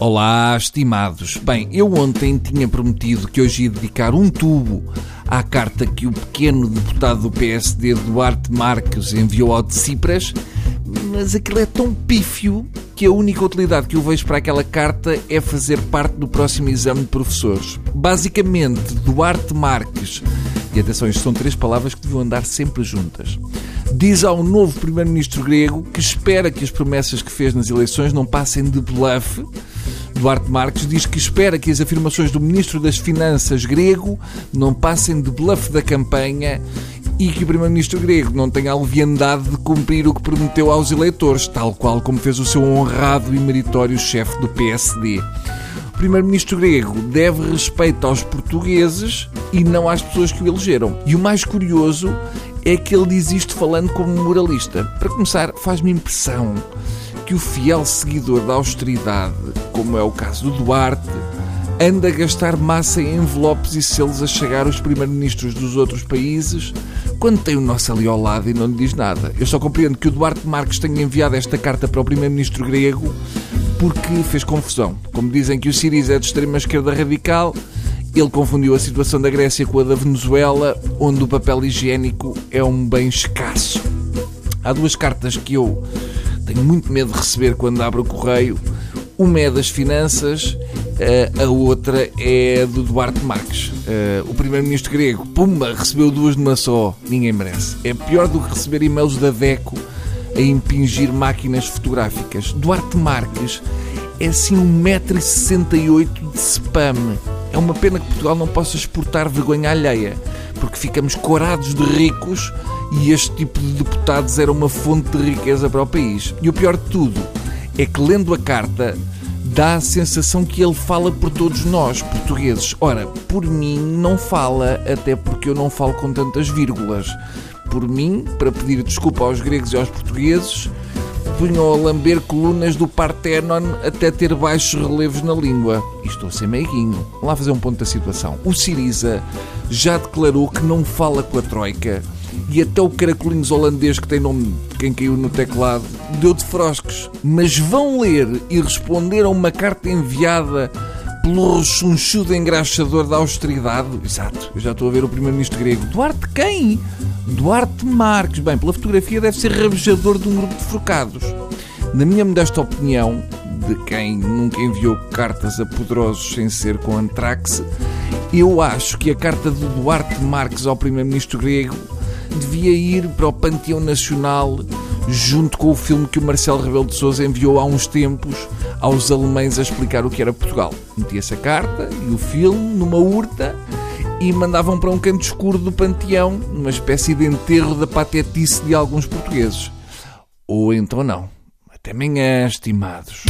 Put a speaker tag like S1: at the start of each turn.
S1: Olá, estimados. Bem, eu ontem tinha prometido que hoje ia dedicar um tubo à carta que o pequeno deputado do PSD, Duarte Marques, enviou ao de Cipras, mas aquilo é tão pífio que a única utilidade que eu vejo para aquela carta é fazer parte do próximo exame de professores. Basicamente, Duarte Marques, e atenção, isto são três palavras que deviam andar sempre juntas, diz ao novo primeiro-ministro grego que espera que as promessas que fez nas eleições não passem de bluff Duarte Marques diz que espera que as afirmações do Ministro das Finanças grego não passem de bluff da campanha e que o Primeiro-Ministro grego não tenha a leviandade de cumprir o que prometeu aos eleitores, tal qual como fez o seu honrado e meritório chefe do PSD. O Primeiro-Ministro grego deve respeito aos portugueses e não às pessoas que o elegeram. E o mais curioso é que ele diz isto falando como moralista. Para começar, faz-me impressão que o fiel seguidor da austeridade, como é o caso do Duarte, anda a gastar massa em envelopes e selos a chegar aos primeiros-ministros dos outros países quando tem o nosso ali ao lado e não lhe diz nada. Eu só compreendo que o Duarte Marques tenha enviado esta carta para o primeiro-ministro grego porque fez confusão. Como dizem que o Siriza é de extrema-esquerda radical, ele confundiu a situação da Grécia com a da Venezuela, onde o papel higiênico é um bem escasso. Há duas cartas que eu tenho muito medo de receber quando abro o correio. Uma é das finanças, eh, a outra é do Duarte Marques. Eh, o primeiro-ministro grego, pumba, recebeu duas de uma só. Ninguém merece. É pior do que receber e-mails da DECO a impingir máquinas fotográficas. Duarte Marques é assim 1,68m de spam. É uma pena que Portugal não possa exportar vergonha alheia, porque ficamos corados de ricos e este tipo de deputados era uma fonte de riqueza para o país. E o pior de tudo é que, lendo a carta, dá a sensação que ele fala por todos nós, portugueses. Ora, por mim não fala, até porque eu não falo com tantas vírgulas. Por mim, para pedir desculpa aos gregos e aos portugueses, punham a lamber colunas do Partenon até ter baixos relevos na língua. E estou a ser meiguinho. Vamos lá fazer um ponto da situação. O Siriza já declarou que não fala com a Troika e até o caracolinhos holandês que tem nome de quem caiu no teclado deu de frosques. Mas vão ler e responder a uma carta enviada pelo rechonchudo engraxador da austeridade. Exato, eu já estou a ver o primeiro-ministro grego. Duarte quem? Duarte Marques. Bem, pela fotografia deve ser rabejador de um grupo de forcados. Na minha modesta opinião, de quem nunca enviou cartas a poderosos sem ser com antraxe, eu acho que a carta de Duarte Marques ao primeiro-ministro grego devia ir para o Panteão Nacional junto com o filme que o Marcelo Rebelo de Sousa enviou há uns tempos aos alemães a explicar o que era Portugal. Metia-se a carta e o filme numa urta e mandavam para um canto escuro do panteão, numa espécie de enterro da patetice de alguns portugueses. Ou então não. Até amanhã, estimados.